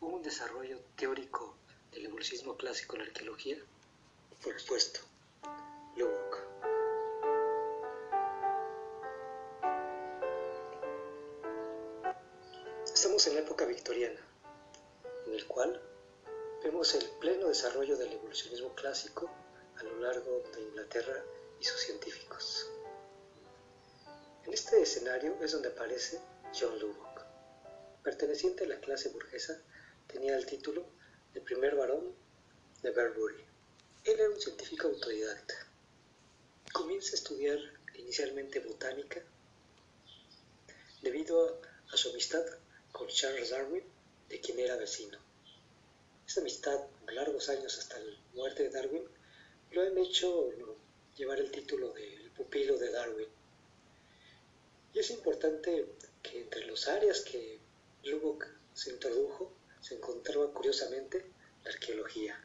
¿Hubo un desarrollo teórico del evolucionismo clásico en la arqueología? Por supuesto, Lubbock. Estamos en la época victoriana, en el cual vemos el pleno desarrollo del evolucionismo clásico a lo largo de Inglaterra y sus científicos. En este escenario es donde aparece John Lubbock. Perteneciente a la clase burguesa, tenía el título de primer varón de Berbury. Él era un científico autodidacta. Comienza a estudiar inicialmente botánica debido a su amistad con Charles Darwin, de quien era vecino. Esta amistad, largos años hasta la muerte de Darwin, lo han hecho llevar el título de pupilo de Darwin. Y es importante que entre las áreas que Lubbock se introdujo se encontraba curiosamente la arqueología.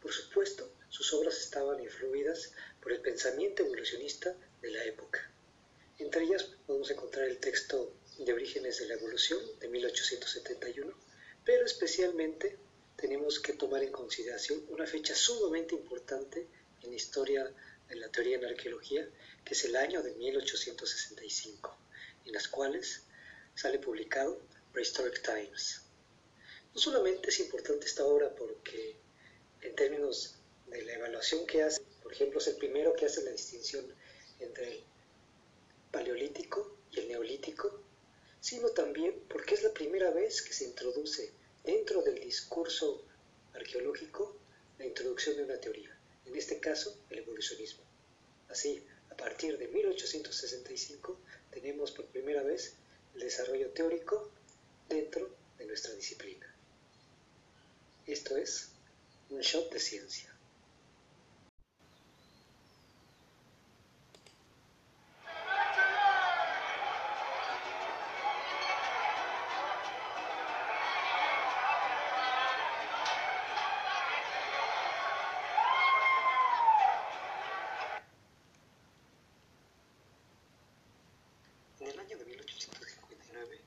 Por supuesto, sus obras estaban influidas por el pensamiento evolucionista de la época. Entre ellas podemos encontrar el texto de Orígenes de la Evolución de 1871, pero especialmente tenemos que tomar en consideración una fecha sumamente importante en la historia de la teoría en arqueología, que es el año de 1865, en las cuales sale publicado Prehistoric Times. No solamente es importante esta obra porque en términos de la evaluación que hace, por ejemplo, es el primero que hace la distinción entre el paleolítico y el neolítico, sino también porque es la primera vez que se introduce dentro del discurso arqueológico la introducción de una teoría, en este caso el evolucionismo. Así, a partir de 1865 tenemos por primera vez el desarrollo teórico dentro de nuestra disciplina. Esto es un shot de ciencia. En el año de 1859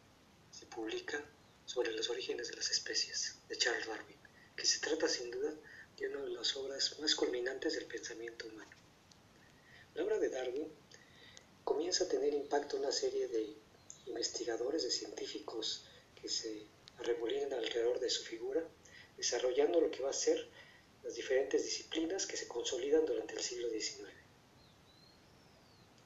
se publica Sobre los orígenes de las especies de Charles Darwin, que se trata sin duda de una de las obras más culminantes del pensamiento humano. La obra de Darwin comienza a tener impacto una serie de investigadores, de científicos que se arremolinan alrededor de su figura, desarrollando lo que va a ser las diferentes disciplinas que se consolidan durante el siglo XIX.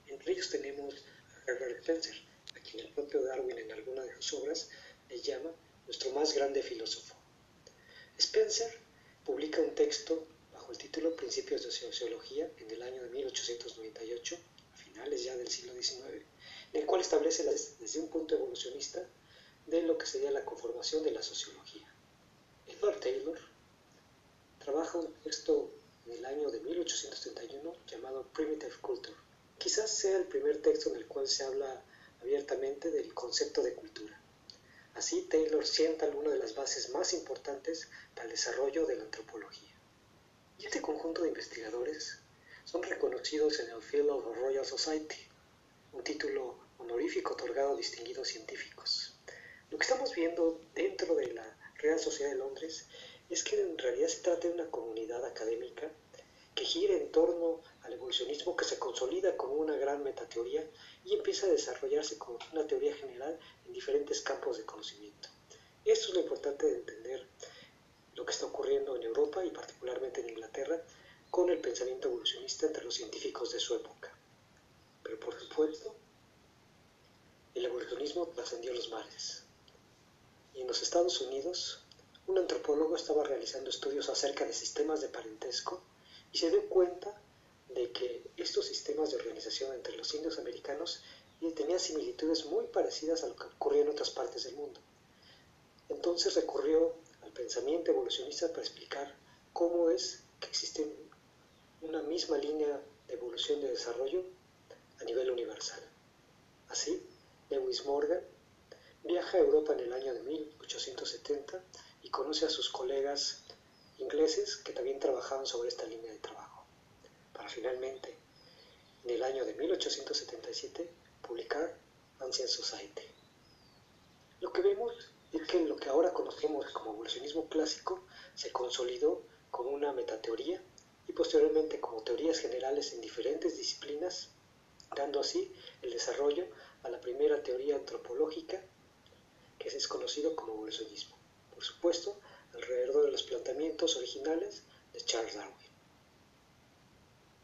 Entre ellos tenemos a Herbert Spencer, a quien el propio Darwin en alguna de sus obras le llama nuestro más grande filósofo. Spencer publica un texto bajo el título Principios de Sociología en el año de 1898, a finales ya del siglo XIX, en el cual establece desde un punto evolucionista de lo que sería la conformación de la sociología. Edward Taylor trabaja un texto en el año de 1831 llamado Primitive Culture. Quizás sea el primer texto en el cual se habla abiertamente del concepto de cultura. Así, Taylor sienta alguna de las bases más importantes para el desarrollo de la antropología. Y este conjunto de investigadores son reconocidos en el Fellow of the Royal Society, un título honorífico otorgado a distinguidos científicos. Lo que estamos viendo dentro de la Real Sociedad de Londres es que en realidad se trata de una comunidad académica que gira en torno al evolucionismo que se consolida como una gran metateoría y empieza a desarrollarse como una teoría general en diferentes campos de conocimiento. Esto es lo importante de entender lo que está ocurriendo en Europa y particularmente en Inglaterra con el pensamiento evolucionista entre los científicos de su época. Pero por supuesto, el evolucionismo trascendió los mares. Y en los Estados Unidos, un antropólogo estaba realizando estudios acerca de sistemas de parentesco y se dio cuenta de que estos sistemas de organización entre los indios americanos tenían similitudes muy parecidas a lo que ocurría en otras partes del mundo. Entonces recurrió al pensamiento evolucionista para explicar cómo es que existe una misma línea de evolución de desarrollo a nivel universal. Así, Lewis Morgan viaja a Europa en el año de 1870 y conoce a sus colegas ingleses que también trabajaban sobre esta línea de trabajo, para finalmente, en el año de 1877, publicar Ancient Society. Lo que vemos y que lo que ahora conocemos como evolucionismo clásico se consolidó como una metateoría y posteriormente como teorías generales en diferentes disciplinas, dando así el desarrollo a la primera teoría antropológica que es conocido como evolucionismo. Por supuesto, alrededor de los planteamientos originales de Charles Darwin.